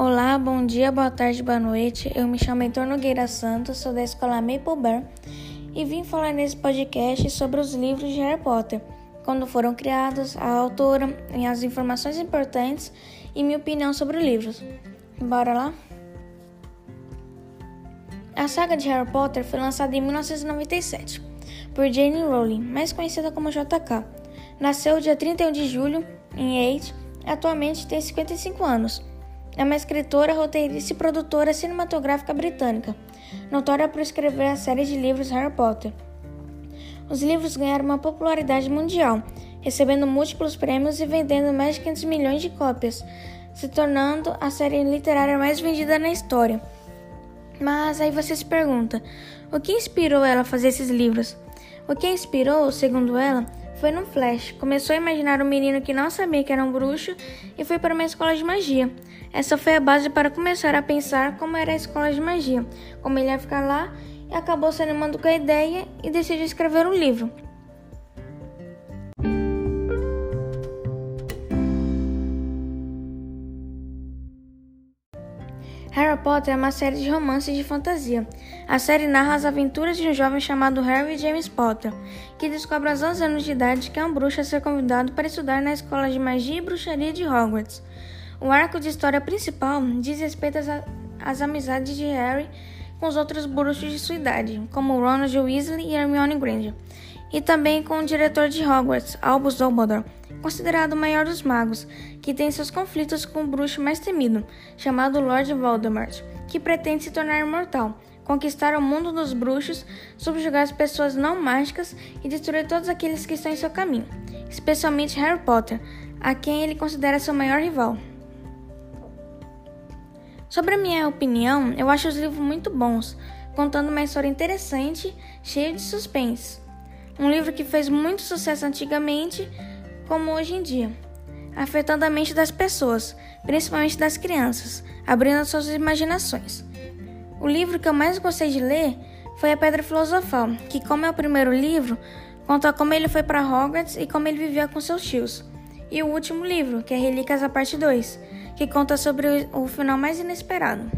Olá, bom dia, boa tarde, boa noite. Eu me chamo Heitor Nogueira Santos, sou da escola Maple Bear e vim falar nesse podcast sobre os livros de Harry Potter, quando foram criados, a autora, as informações importantes e minha opinião sobre os livros. Bora lá? A saga de Harry Potter foi lançada em 1997 por Jane Rowling, mais conhecida como JK. Nasceu dia 31 de julho em Eight, atualmente tem 55 anos. É uma escritora, roteirista e produtora cinematográfica britânica, notória por escrever a série de livros Harry Potter. Os livros ganharam uma popularidade mundial, recebendo múltiplos prêmios e vendendo mais de 500 milhões de cópias, se tornando a série literária mais vendida na história. Mas aí você se pergunta: o que inspirou ela a fazer esses livros? O que inspirou, segundo ela, foi num flash. Começou a imaginar um menino que não sabia que era um bruxo e foi para uma escola de magia. Essa foi a base para começar a pensar como era a escola de magia, como ele ia ficar lá e acabou se animando com a ideia e decidiu escrever um livro. Harry Potter é uma série de romances de fantasia. A série narra as aventuras de um jovem chamado Harry James Potter, que descobre aos 11 anos de idade que é um bruxo a ser convidado para estudar na escola de magia e bruxaria de Hogwarts. O arco de história principal diz respeito às, às amizades de Harry com os outros bruxos de sua idade, como Ronald Weasley e Hermione Granger, e também com o diretor de Hogwarts, Albus Dumbledore, considerado o maior dos magos, que tem seus conflitos com o bruxo mais temido, chamado Lord Voldemort, que pretende se tornar imortal, conquistar o mundo dos bruxos, subjugar as pessoas não mágicas e destruir todos aqueles que estão em seu caminho, especialmente Harry Potter, a quem ele considera seu maior rival. Sobre a minha opinião, eu acho os livros muito bons, contando uma história interessante, cheia de suspense. Um livro que fez muito sucesso antigamente, como hoje em dia, afetando a mente das pessoas, principalmente das crianças, abrindo suas imaginações. O livro que eu mais gostei de ler foi A Pedra Filosofal, que, como é o primeiro livro, conta como ele foi para Hogwarts e como ele vivia com seus tios. E o último livro, que é Relíquias a Parte 2, que conta sobre o final mais inesperado.